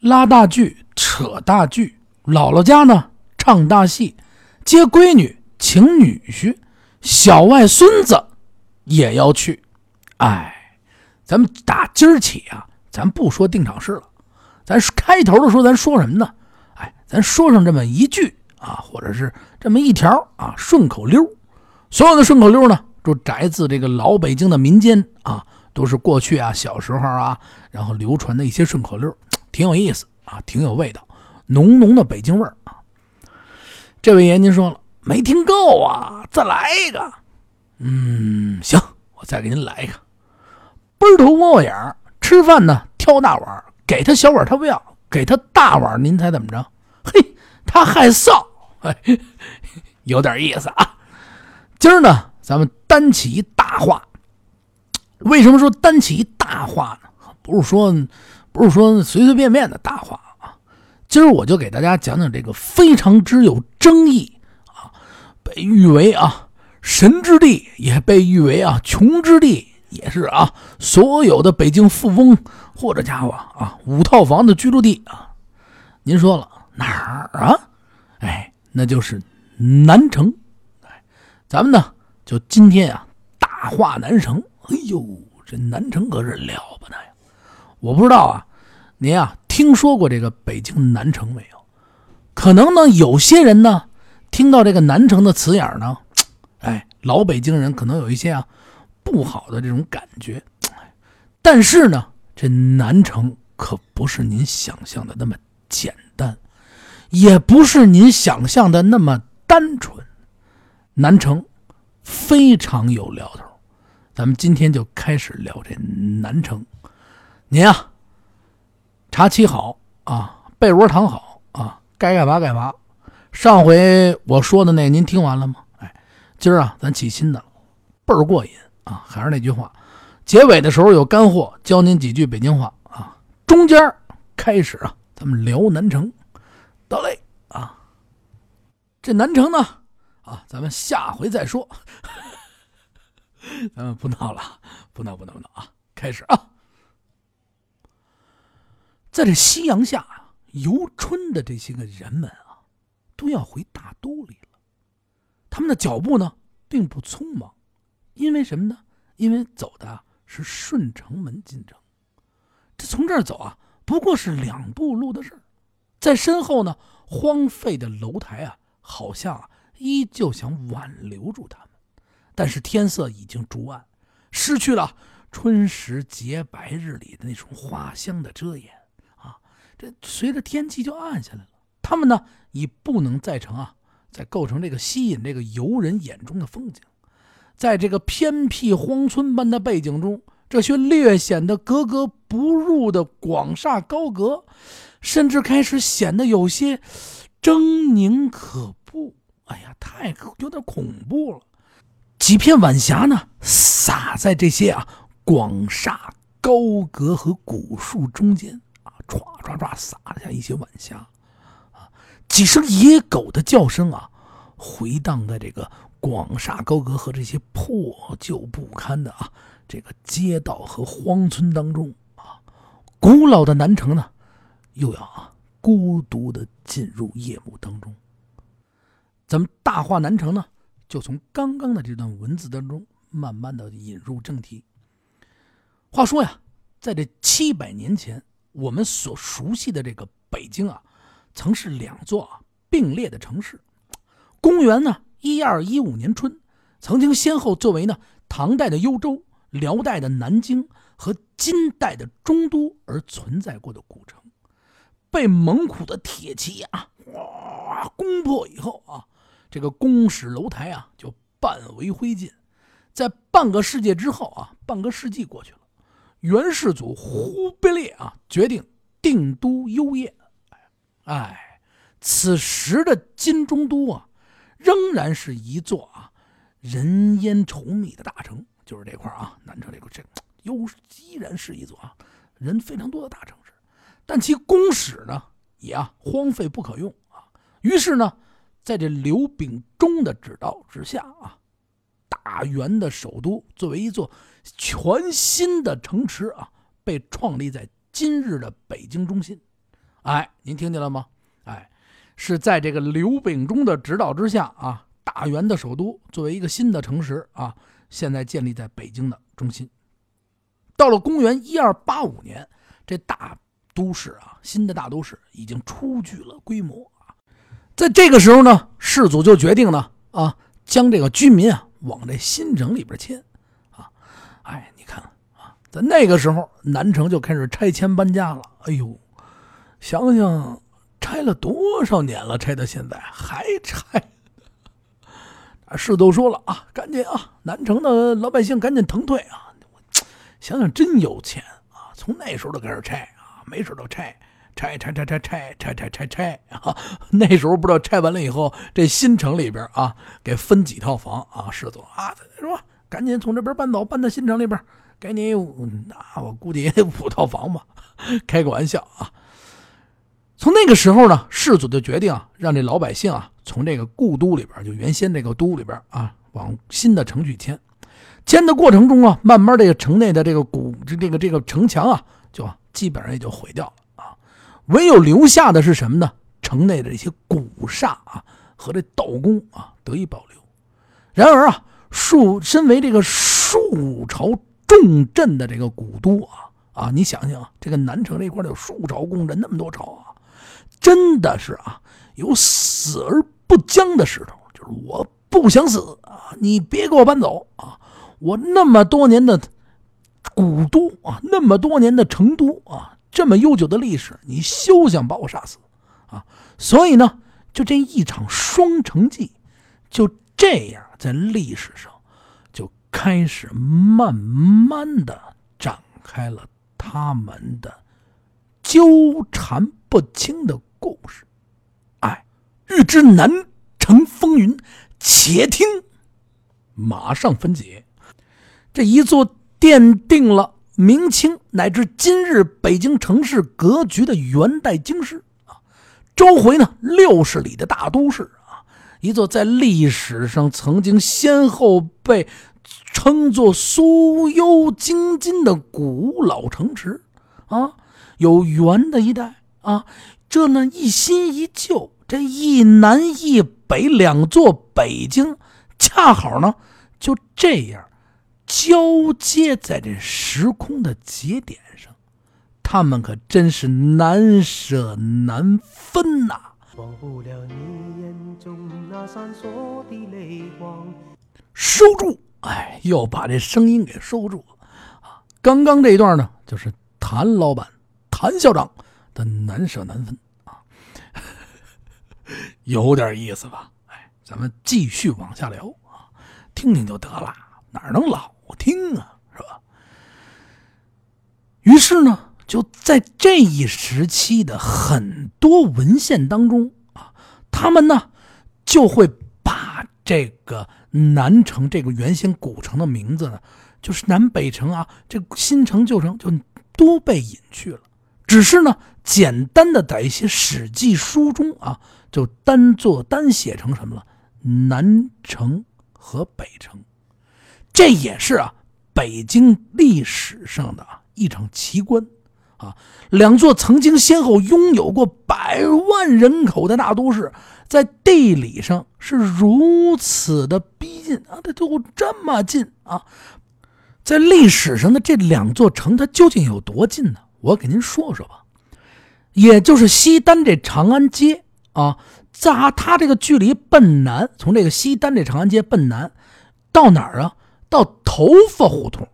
拉大锯、扯大锯，姥姥家呢唱大戏，接闺女、请女婿，小外孙子也要去。哎，咱们打今儿起啊，咱不说定场诗了，咱开头的时候咱说什么呢？哎，咱说上这么一句啊，或者是这么一条啊，顺口溜。所有的顺口溜呢，都摘自这个老北京的民间啊，都是过去啊小时候啊，然后流传的一些顺口溜，挺有意思啊，挺有味道，浓浓的北京味儿啊。这位爷您说了没听够啊，再来一个。嗯，行，我再给您来一个。奔头窝窝眼儿，吃饭呢挑大碗，给他小碗他不要，给他大碗您猜怎么着？嘿，他害臊，哎，有点意思啊。今儿呢，咱们单起一大话。为什么说单起一大话呢？不是说，不是说随随便便的大话啊。今儿我就给大家讲讲这个非常之有争议啊，被誉为啊神之地，也被誉为啊穷之地。也是啊，所有的北京富翁或者家伙啊，五套房的居住地啊，您说了哪儿啊？哎，那就是南城。哎，咱们呢就今天啊，大话南城。哎呦，这南城可是了不得呀！我不知道啊，您啊听说过这个北京南城没有？可能呢，有些人呢听到这个南城的词眼呢，哎，老北京人可能有一些啊。不好的这种感觉，但是呢，这南城可不是您想象的那么简单，也不是您想象的那么单纯。南城非常有聊头，咱们今天就开始聊这南城。您啊，茶沏好啊，被窝躺好啊，该干嘛干嘛。上回我说的那您听完了吗？哎，今儿啊，咱起新的了，倍儿过瘾。啊，还是那句话，结尾的时候有干货，教您几句北京话啊。中间开始啊，咱们聊南城，得嘞啊。这南城呢，啊，咱们下回再说。咱们不闹了，不闹不闹不闹啊！开始啊，在这夕阳下游春的这些个人们啊，都要回大都里了。他们的脚步呢，并不匆忙。因为什么呢？因为走的是顺城门进城，这从这儿走啊，不过是两步路的事儿。在身后呢，荒废的楼台啊，好像啊，依旧想挽留住他们。但是天色已经逐暗，失去了春时节白日里的那种花香的遮掩。这随着天气就暗下来了，他们呢，已不能再成啊，再构成这个吸引这个游人眼中的风景。在这个偏僻荒村般的背景中，这些略显得格格不入的广厦高阁，甚至开始显得有些狰狞可怖。哎呀，太有点恐怖了！几片晚霞呢，洒在这些啊广厦高阁和古树中间，唰唰唰洒下一些晚霞啊，几声野狗的叫声啊，回荡在这个。广厦高阁和这些破旧不堪的啊，这个街道和荒村当中啊，古老的南城呢，又要啊孤独的进入夜幕当中。咱们大话南城呢，就从刚刚的这段文字当中慢慢的引入正题。话说呀，在这七百年前，我们所熟悉的这个北京啊，曾是两座啊并列的城市。公元呢？一二一五年春，曾经先后作为呢唐代的幽州、辽代的南京和金代的中都而存在过的古城，被蒙古的铁骑啊哇攻破以后啊，这个宫室楼台啊就半为灰烬。在半个世纪之后啊，半个世纪过去了，元世祖忽必烈啊决定定都幽烨。哎，此时的金中都啊。仍然是一座啊人烟稠密的大城，就是这块啊南城这个这又依然是一座啊人非常多的大城市，但其宫室呢也啊荒废不可用啊。于是呢，在这刘秉忠的指导之下啊，大元的首都作为一座全新的城池啊，被创立在今日的北京中心哎，您听见了吗？哎，是在这个刘秉忠的指导之下啊，大元的首都作为一个新的城池啊，现在建立在北京的中心。到了公元一二八五年，这大都市啊，新的大都市已经初具了规模啊。在这个时候呢，世祖就决定呢啊，将这个居民啊往这新城里边迁啊。哎，你看啊，在那个时候，南城就开始拆迁搬家了。哎呦，想想拆了多少年了，拆到现在还拆。世都说了啊，赶紧啊，南城的老百姓赶紧腾退啊。想想真有钱啊！从那时候就开始拆啊，没事都拆，拆拆拆拆拆拆拆拆拆啊！那时候不知道拆完了以后，这新城里边啊，给分几套房啊？世祖啊，是吧？赶紧从这边搬走，搬到新城里边，给你那我估计也得五套房吧？开个玩笑啊！从那个时候呢，世祖就决定啊，让这老百姓啊，从这个故都里边，就原先这个都里边啊，往新的城去迁。迁的过程中啊，慢慢这个城内的这个古这个这个城墙啊，就基本上也就毁掉了。唯有留下的是什么呢？城内的这些古刹啊和这道宫啊得以保留。然而啊，树身为这个数朝重镇的这个古都啊啊，你想想啊，这个南城这块有数朝宫镇，那么多朝啊，真的是啊，有死而不僵的势头，就是我不想死啊，你别给我搬走啊。我那么多年的古都啊，那么多年的成都啊，这么悠久的历史，你休想把我杀死啊！所以呢，就这一场双城记，就这样在历史上就开始慢慢的展开了他们的纠缠不清的故事。哎，欲知南城风云，且听马上分解。这一座奠定了明清乃至今日北京城市格局的元代京师啊，周回呢六十里的大都市啊，一座在历史上曾经先后被称作苏幽京津的古老城池啊，有元的一代啊，这呢一新一旧，这一南一北两座北京，恰好呢就这样。交接在这时空的节点上，他们可真是难舍难分呐！收住！哎，又把这声音给收住了啊！刚刚这一段呢，就是谭老板、谭校长的难舍难分啊，有点意思吧？哎，咱们继续往下聊啊，听听就得了，哪能老？好听啊，是吧？于是呢，就在这一时期的很多文献当中啊，他们呢就会把这个南城这个原先古城的名字呢，就是南北城啊，这新城旧城就都被隐去了。只是呢，简单的在一些史记书中啊，就单做单写成什么了？南城和北城。这也是啊，北京历史上的一场奇观，啊，两座曾经先后拥有过百万人口的大都市，在地理上是如此的逼近啊，它就这么近啊，在历史上的这两座城，它究竟有多近呢？我给您说说吧，也就是西单这长安街啊，在它这个距离奔南，从这个西单这长安街奔南到哪儿啊？到头发胡同，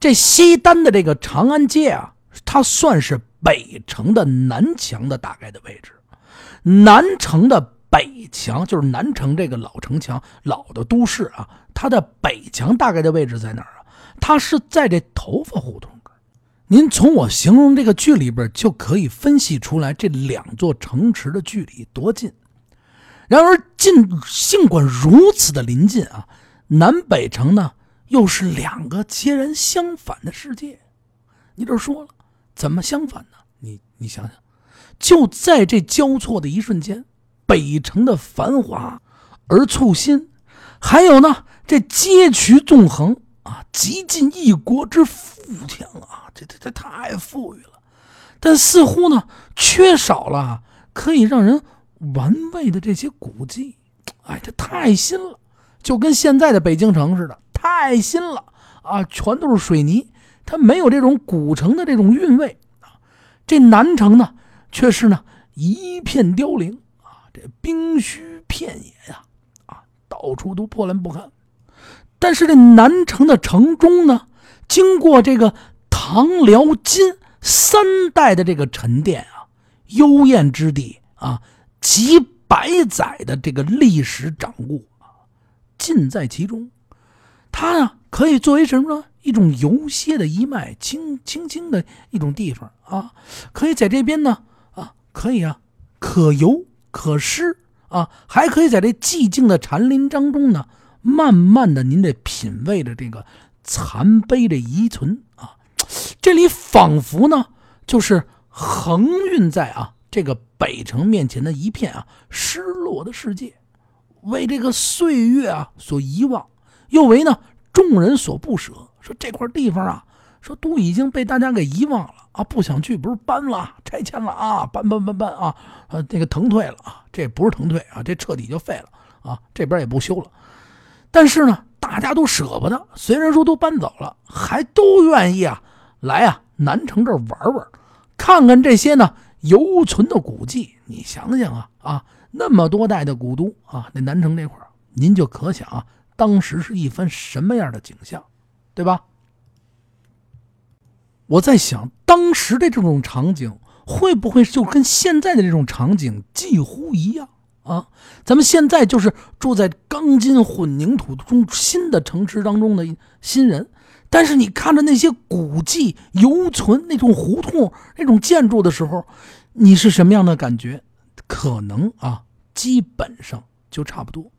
这西单的这个长安街啊，它算是北城的南墙的大概的位置。南城的北墙就是南城这个老城墙，老的都市啊，它的北墙大概的位置在哪儿啊？它是在这头发胡同您从我形容这个距离边就可以分析出来这两座城池的距离多近。然而，尽尽管如此的临近啊，南北城呢？又是两个截然相反的世界，你这说了，怎么相反呢？你你想想，就在这交错的一瞬间，北城的繁华而簇新，还有呢，这街渠纵横啊，极尽一国之富强啊，这这这太富裕了。但似乎呢缺少了可以让人玩味的这些古迹。哎，这太新了，就跟现在的北京城似的，太新了啊！全都是水泥，它没有这种古城的这种韵味啊。这南城呢，却是呢一片凋零啊，这冰虚片野呀，啊，到处都破烂不堪。但是这南城的城中呢，经过这个唐辽金三代的这个沉淀啊，幽燕之地啊，几百载的这个历史掌故啊，尽在其中。它呢，可以作为什么呢？一种游歇的一脉，轻轻轻的一种地方啊，可以在这边呢啊，可以啊，可游可诗啊，还可以在这寂静的禅林当中呢。慢慢的，您得品味着这个残碑的遗存啊，这里仿佛呢就是横运在啊这个北城面前的一片啊失落的世界，为这个岁月啊所遗忘，又为呢众人所不舍。说这块地方啊，说都已经被大家给遗忘了啊，不想去，不是搬了、拆迁了啊，搬搬搬搬啊，呃，那个腾退了啊，这不是腾退啊，这彻底就废了啊，这边也不修了。但是呢，大家都舍不得。虽然说都搬走了，还都愿意啊来啊南城这玩玩，看看这些呢犹存的古迹。你想想啊啊，那么多代的古都啊，那南城这块您就可想啊，当时是一番什么样的景象，对吧？我在想，当时的这种场景会不会就跟现在的这种场景几乎一样？啊，咱们现在就是住在钢筋混凝土中新的城池当中的新人，但是你看着那些古迹犹存那种胡同那种建筑的时候，你是什么样的感觉？可能啊，基本上就差不多，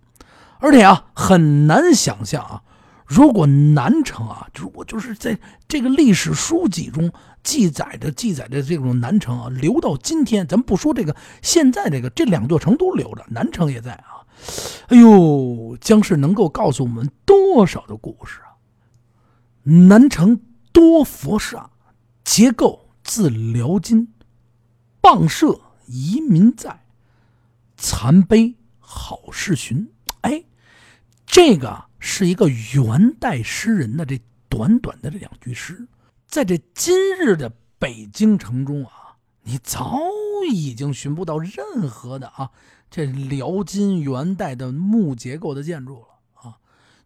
而且啊，很难想象啊。如果南城啊，如果就是在这个历史书籍中记载着记载着这种南城啊，留到今天，咱们不说这个现在这个这两座城都留着，南城也在啊，哎呦，将是能够告诉我们多少的故事啊！南城多佛刹，结构自辽金，傍社遗民在，残碑好事寻。这个。是一个元代诗人的这短短的这两句诗，在这今日的北京城中啊，你早已经寻不到任何的啊这辽金元代的木结构的建筑了啊，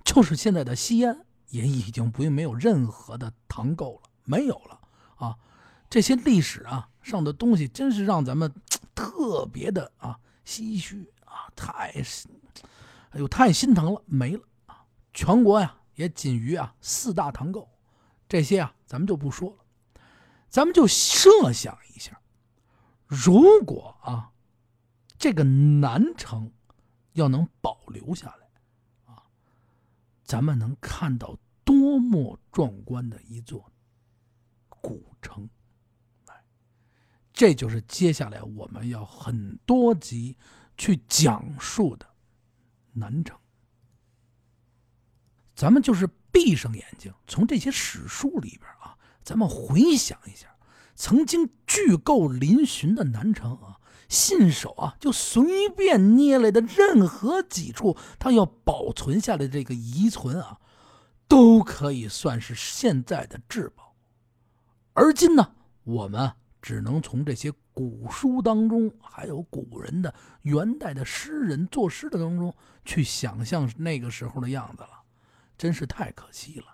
就是现在的西安也已经不没有任何的唐构了，没有了啊，这些历史啊上的东西真是让咱们特别的啊唏嘘啊，太，哎呦太心疼了，没了啊。全国呀，也仅余啊四大唐构，这些啊咱们就不说了，咱们就设想一下，如果啊这个南城要能保留下来啊，咱们能看到多么壮观的一座古城，哎，这就是接下来我们要很多集去讲述的南城。咱们就是闭上眼睛，从这些史书里边啊，咱们回想一下，曾经巨构嶙峋的南城啊，信手啊就随便捏来的任何几处，它要保存下来这个遗存啊，都可以算是现在的至宝。而今呢，我们只能从这些古书当中，还有古人的元代的诗人作诗的当中，去想象那个时候的样子了。真是太可惜了，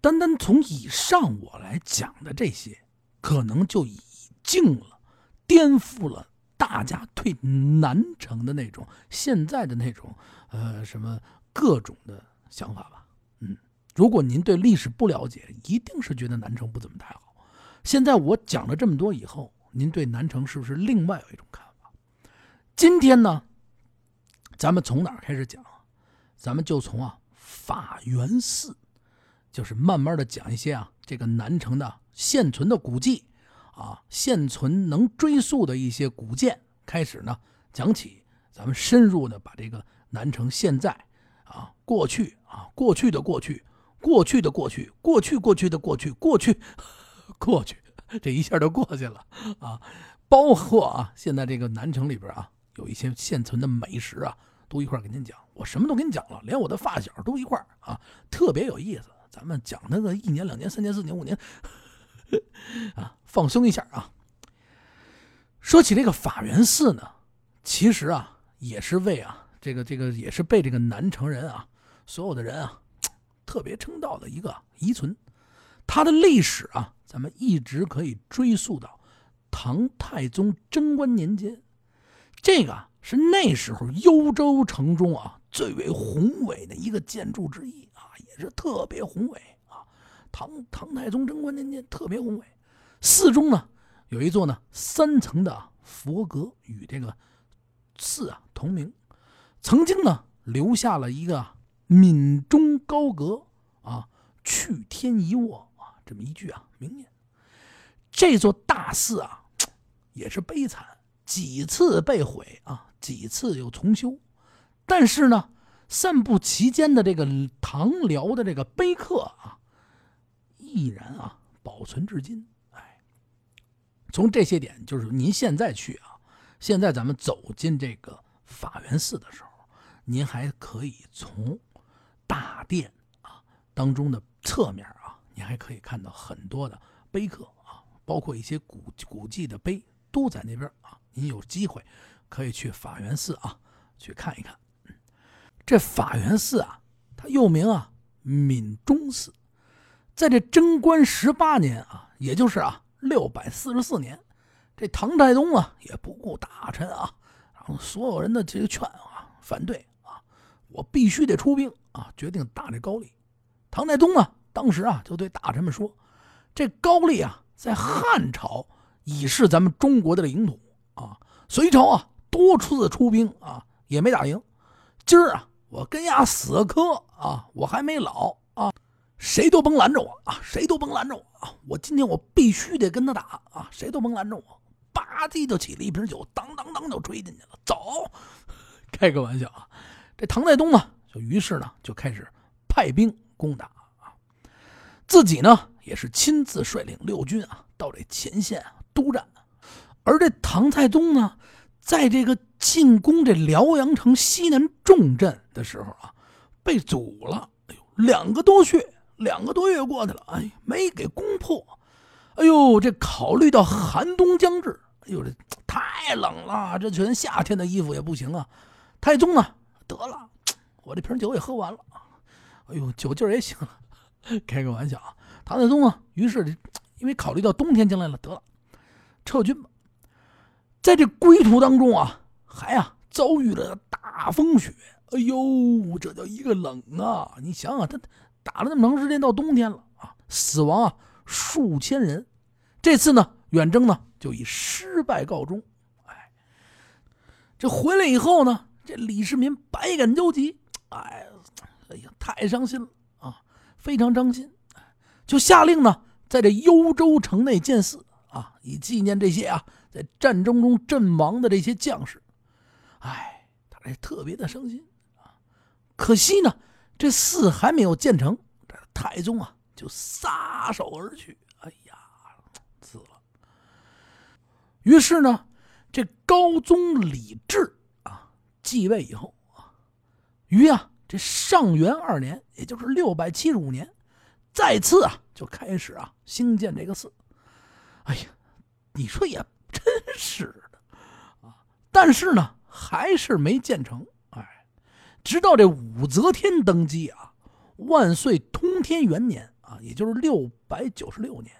单单从以上我来讲的这些，可能就已经了颠覆了大家对南城的那种现在的那种呃什么各种的想法吧。嗯，如果您对历史不了解，一定是觉得南城不怎么太好。现在我讲了这么多以后，您对南城是不是另外有一种看法？今天呢，咱们从哪儿开始讲？咱们就从啊。法源寺，就是慢慢的讲一些啊，这个南城的现存的古迹，啊，现存能追溯的一些古建，开始呢讲起，咱们深入的把这个南城现在啊，过去啊，过去的过去，过去的过去，过去过去的过去，过去 过去，这一下就过去了啊。包括啊，现在这个南城里边啊，有一些现存的美食啊，都一块给您讲。我什么都给你讲了，连我的发小都一块啊，特别有意思。咱们讲那个一年、两年、三年、四年、五年，啊，放松一下啊。说起这个法源寺呢，其实啊，也是为啊，这个这个也是被这个南城人啊，所有的人啊，特别称道的一个遗存。它的历史啊，咱们一直可以追溯到。唐太宗贞观年间，这个是那时候幽州城中啊最为宏伟的一个建筑之一啊，也是特别宏伟啊。唐唐太宗贞观年间特别宏伟，寺中呢有一座呢三层的佛阁，与这个寺啊同名，曾经呢留下了一个“闽中高阁啊，去天一卧”这么一句啊明年。这座大寺啊。也是悲惨，几次被毁啊，几次又重修，但是呢，散布其间的这个唐辽的这个碑刻啊，依然啊保存至今。哎，从这些点，就是您现在去啊，现在咱们走进这个法源寺的时候，您还可以从大殿啊当中的侧面，你还可以看到很多的碑刻啊，包括一些古古迹的碑。都在那边啊！您有机会可以去法源寺啊，去看一看。这法源寺啊，它又名啊闽中寺，在这贞观十八年啊，也就是啊六百四十四年，这唐太宗啊也不顾大臣啊，然后所有人的这个劝啊反对啊，我必须得出兵啊，决定打这高丽。唐太宗啊，当时啊就对大臣们说：“这高丽啊，在汉朝。”已是咱们中国的领土啊！隋朝啊，多次出兵啊，也没打赢。今儿啊，我跟丫死磕啊，我还没老啊，谁都甭拦着我啊，谁都甭拦着我啊！我今天我必须得跟他打啊，谁都甭拦着我！吧唧就起了一瓶酒，当当当就吹进去了。走，开个玩笑啊！这唐太宗呢，就于是呢就开始派兵攻打，自己呢也是亲自率领六军啊到这前线啊。督战，而这唐太宗呢，在这个进攻这辽阳城西南重镇的时候啊，被阻了。哎呦，两个多月，两个多月过去了，哎，没给攻破。哎呦，这考虑到寒冬将至，哎呦，这太冷了，这全夏天的衣服也不行啊。太宗呢，得了，我这瓶酒也喝完了。哎呦，酒劲也醒了。开个玩笑啊，唐太宗啊，于是因为考虑到冬天将来了，得了。撤军吧，在这归途当中啊，还啊遭遇了大风雪。哎呦，这叫一个冷啊！你想想，他打了那么长时间，到冬天了啊，死亡啊数千人。这次呢，远征呢就以失败告终。哎，这回来以后呢，这李世民百感交集。哎，哎呀，太伤心了，非常伤心。就下令呢，在这幽州城内建寺。啊，以纪念这些啊，在战争中阵亡的这些将士，哎，他这特别的伤心啊。可惜呢，这寺还没有建成，这太宗啊就撒手而去。哎呀，死了。于是呢，这高宗李治啊继位以后啊，于啊这上元二年，也就是六百七十五年，再次啊就开始啊兴建这个寺。哎呀，你说也真是的啊！但是呢，还是没建成。哎，直到这武则天登基啊，万岁通天元年啊，也就是六百九十六年，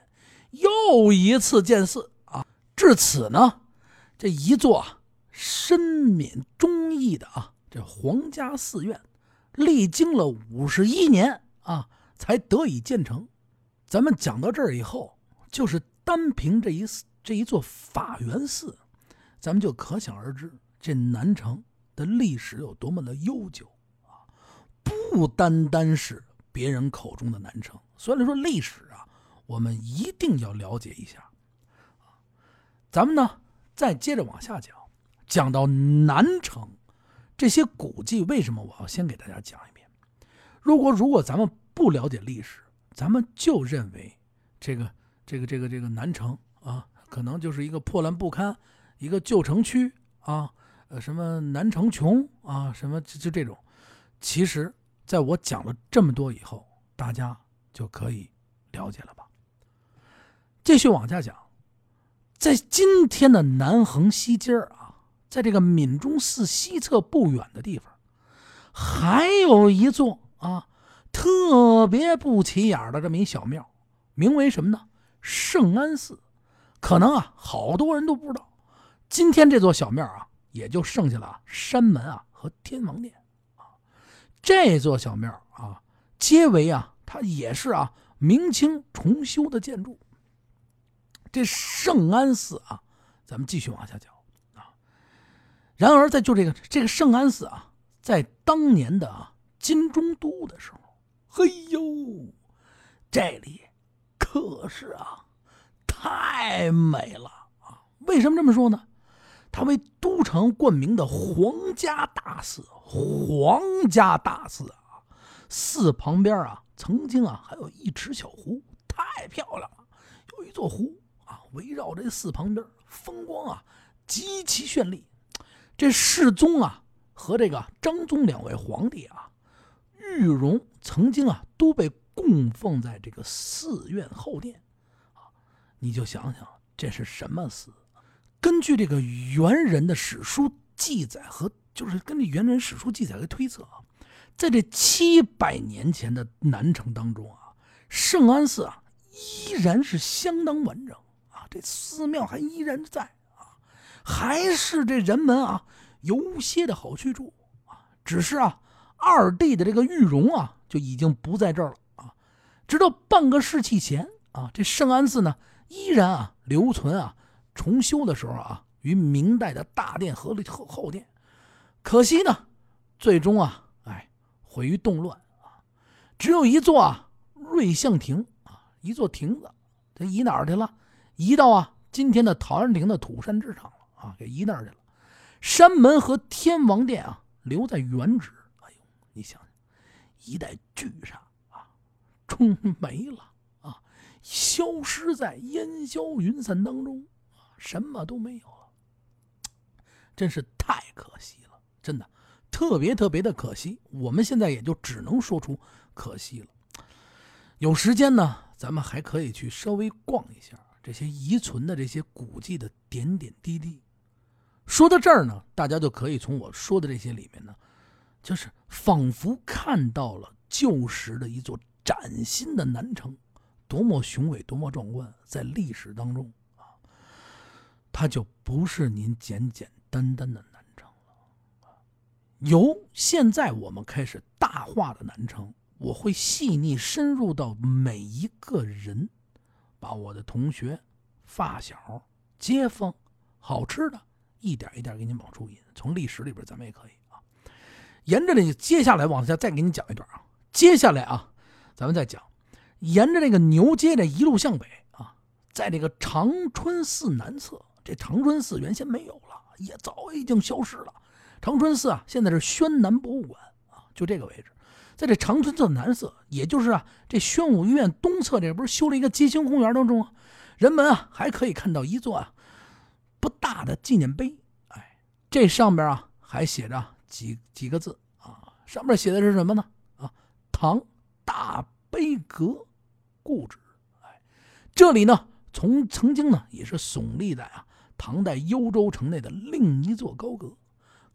又一次建寺啊。至此呢，这一座啊深缅忠义的啊，这皇家寺院，历经了五十一年啊，才得以建成。咱们讲到这儿以后，就是。单凭这一这一座法源寺，咱们就可想而知，这南城的历史有多么的悠久啊！不单单是别人口中的南城，所以说历史啊，我们一定要了解一下咱们呢，再接着往下讲，讲到南城这些古迹，为什么我要先给大家讲一遍？如果如果咱们不了解历史，咱们就认为这个。这个这个这个南城啊，可能就是一个破烂不堪，一个旧城区啊，呃，什么南城穷啊，什么就就这种。其实，在我讲了这么多以后，大家就可以了解了吧？继续往下讲，在今天的南横西街啊，在这个闽中寺西侧不远的地方，还有一座啊特别不起眼的这么一小庙，名为什么呢？圣安寺，可能啊，好多人都不知道。今天这座小庙啊，也就剩下了山门啊和天王殿啊。这座小庙啊，皆为啊，它也是啊明清重修的建筑。这圣安寺啊，咱们继续往下讲。然而，在就这个这个圣安寺啊，在当年的啊金中都的时候，嘿呦，这里。可是啊，太美了啊！为什么这么说呢？它为都城冠名的皇家大寺，皇家大寺啊，寺旁边啊，曾经啊还有一池小湖，太漂亮了。有一座湖啊，围绕这寺旁边，风光啊极其绚丽。这世宗啊和这个张宗两位皇帝啊，玉容曾经啊都被。供奉在这个寺院后殿，啊，你就想想这是什么寺？根据这个猿人的史书记载和就是根据猿人史书记载来推测啊，在这七百年前的南城当中啊，圣安寺啊依然是相当完整啊，这寺庙还依然在，还是这人们啊游歇的好去处啊，只是啊二弟的这个玉容啊就已经不在这儿了啊。直到半个世纪前啊，这圣安寺呢依然啊留存啊，重修的时候啊，与明代的大殿和后后殿。可惜呢，最终啊，哎，毁于动乱啊，只有一座啊瑞相亭啊，一座亭子，这移哪儿去了？移到啊今天的陶然亭的土山之上啊，给移那儿去了。山门和天王殿啊留在原址。哎呦，你想想，一代巨煞。终没了啊，消失在烟消云散当中啊，什么都没有了，真是太可惜了，真的特别特别的可惜。我们现在也就只能说出可惜了。有时间呢，咱们还可以去稍微逛一下这些遗存的这些古迹的点点滴滴。说到这儿呢，大家就可以从我说的这些里面呢，就是仿佛看到了旧时的一座。崭新的南城，多么雄伟，多么壮观，在历史当中啊，它就不是您简简单单的南城了。由现在我们开始大化的南城，我会细腻深入到每一个人，把我的同学、发小、街坊，好吃的，一点一点给您往出引。从历史里边，咱们也可以啊，沿着这接下来往下再给你讲一段啊，接下来啊。咱们再讲，沿着这个牛街这一路向北啊，在这个长春寺南侧，这长春寺原先没有了，也早已经消失了。长春寺啊，现在是宣南博物馆啊，就这个位置，在这长春寺南侧，也就是啊，这宣武医院东侧，这不是修了一个街心公园当中啊，人们啊还可以看到一座啊不大的纪念碑，哎，这上边啊还写着几几个字啊，上面写的是什么呢？啊，唐。大悲阁故址，哎，这里呢，从曾经呢也是耸立在啊唐代幽州城内的另一座高阁，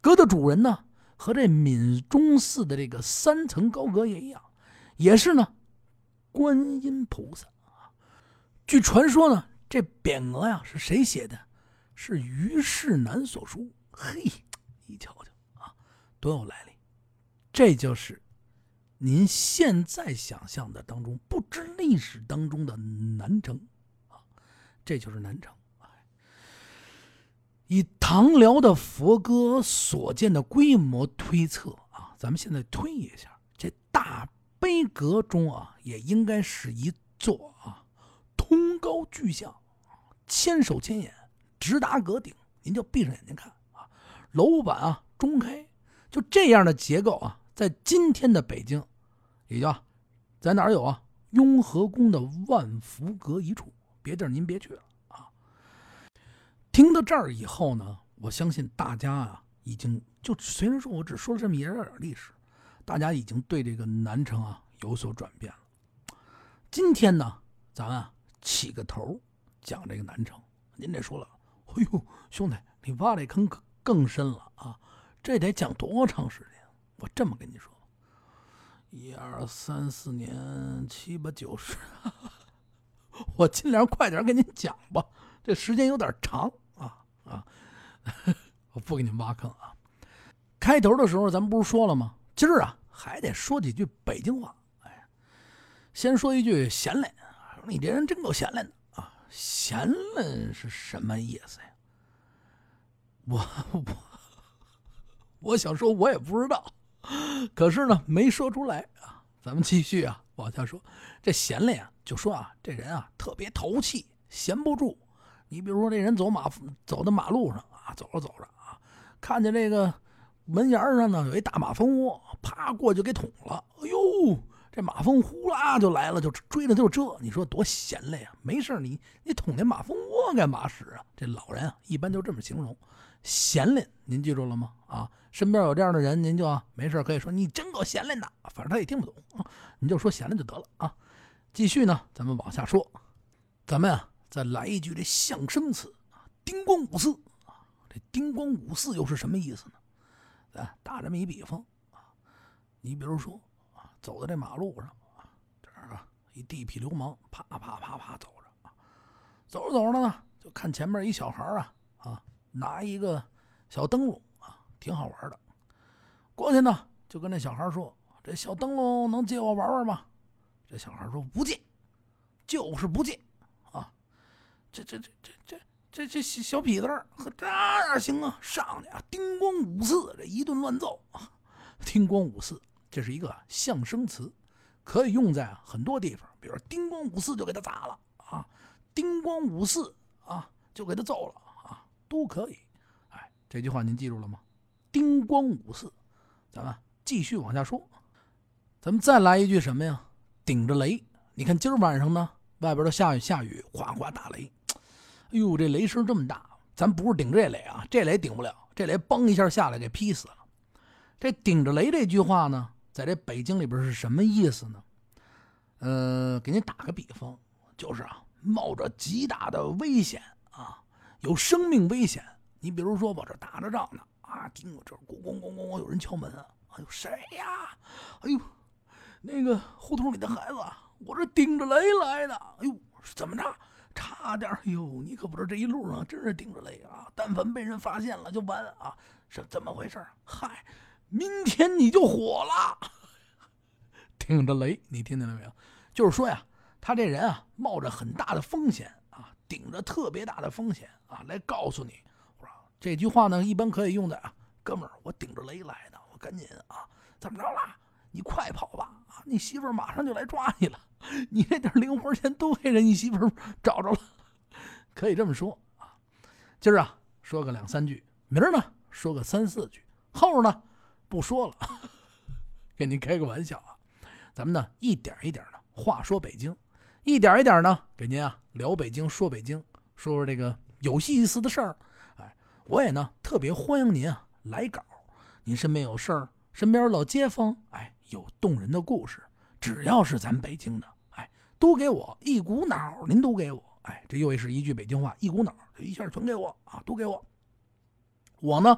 阁的主人呢和这闽中寺的这个三层高阁也一样，也是呢观音菩萨啊。据传说呢，这匾额呀是谁写的？是于世南所书。嘿，你瞧瞧啊，多有来历！这就是。您现在想象的当中，不知历史当中的南城啊，这就是南城。以唐辽的佛阁所见的规模推测啊，咱们现在推一下，这大悲阁中啊，也应该是一座啊，通高巨像，千手千眼，直达阁顶。您就闭上眼睛看啊，楼板啊中开，就这样的结构啊。在今天的北京，也叫在哪儿有啊？雍和宫的万福阁一处，别地儿您别去了啊。听到这儿以后呢，我相信大家啊，已经就虽然说我只说了这么一点点历史，大家已经对这个南城啊有所转变了。今天呢，咱啊起个头讲这个南城。您这说了，哎呦，兄弟，你挖这坑更深了啊！这得讲多长时间？我这么跟你说，一二三四年，七八九十，我尽量快点给您讲吧。这时间有点长啊啊！我不给您挖坑啊。开头的时候，咱们不是说了吗？今儿啊，还得说几句北京话。哎，先说一句闲来，你这人真够闲来的。闲了是什么意思呀？我我我想说，我也不知道，可是呢，没说出来啊。咱们继续啊，往下说。这闲了呀，就说啊，这人啊特别淘气，闲不住。你比如说，这人走马走到马路上啊，走着走着啊，看见这个门沿上呢有一大马蜂窝，啪过去给捅了。哎呦！这马蜂呼啦就来了，就追的就这，你说多闲了呀？没事你你捅那马蜂窝干嘛使啊？这老人啊，一般就这么形容，闲练，您记住了吗？啊，身边有这样的人，您就啊没事可以说你真够闲练的，反正他也听不懂，你就说闲了就得了啊。继续呢，咱们往下说，咱们啊再来一句这相声词啊，丁光五四啊，这丁光五四又是什么意思呢？啊，打这么一比方啊，你比如说。走在这马路上啊，这儿啊一地痞流氓，啪啪啪啪走着啊，走着走着呢，就看前面一小孩啊啊，拿一个小灯笼啊，挺好玩的。过去呢，就跟那小孩说：“这小灯笼能借我玩玩吗？”这小孩说：“不借，就是不借啊。”这这这这这这这小痞子儿，这样行啊？上去啊，叮咣五四，这一顿乱揍啊，叮咣五四。这是一个象声词，可以用在很多地方，比如说叮咣五四就给他砸了啊，叮咣五四啊就给他揍了啊，都可以。哎，这句话您记住了吗？叮咣五四，咱们继续往下说。咱们再来一句什么呀？顶着雷。你看今儿晚上呢，外边都下雨，下雨哗哗打雷。哎呦，这雷声这么大，咱不是顶这雷啊，这雷顶不了，这雷嘣一下下来给劈死了。这顶着雷这句话呢？在这北京里边是什么意思呢？呃，给您打个比方，就是啊，冒着极大的危险啊，有生命危险。你比如说，我这打着仗呢，啊，听我这咣咣咣咣咣有人敲门啊，哎呦，谁呀？哎呦，那个胡同里的孩子，我这顶着雷来的。哎呦，怎么着？差点，哎呦，你可不知道这一路上真是顶着雷啊！但凡被人发现了就完啊！是怎么回事？嗨。明天你就火了，顶着雷，你听见了没有？就是说呀，他这人啊，冒着很大的风险啊，顶着特别大的风险啊，来告诉你，我说这句话呢，一般可以用在啊，哥们儿，我顶着雷来的，我赶紧啊，怎么着啦？你快跑吧，啊，你媳妇儿马上就来抓你了，你这点零花钱都给人你媳妇儿找着了，可以这么说啊。今儿啊，说个两三句，明儿呢，说个三四句，后呢。不说了，跟您开个玩笑啊，咱们呢一点一点的话说北京，一点一点呢给您啊聊北京，说北京，说说这个有意思的事儿。哎，我也呢特别欢迎您啊来稿。您身边有事儿，身边老街坊，哎，有动人的故事，只要是咱北京的，哎，都给我一股脑，您都给我。哎，这又是一句北京话，一股脑，一下全给我啊，都给我。我呢，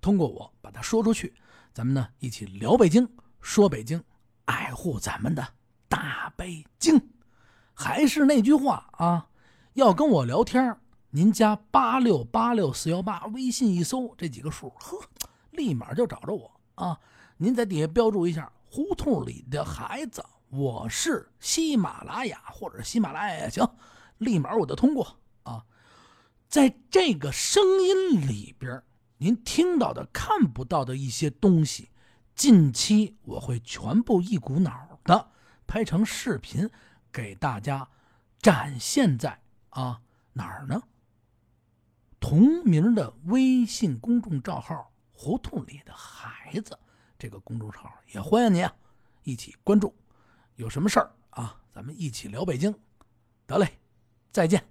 通过我把它说出去。咱们呢一起聊北京，说北京，爱护咱们的大北京。还是那句话啊，要跟我聊天您加八六八六四幺八，微信一搜这几个数，呵，立马就找着我啊。您在底下标注一下“胡同里的孩子”，我是喜马拉雅或者喜马拉雅行，立马我就通过啊。在这个声音里边。您听到的、看不到的一些东西，近期我会全部一股脑的拍成视频，给大家展现在啊哪儿呢？同名的微信公众账号“胡同里的孩子”这个公众号也欢迎您啊一起关注。有什么事儿啊，咱们一起聊北京。得嘞，再见。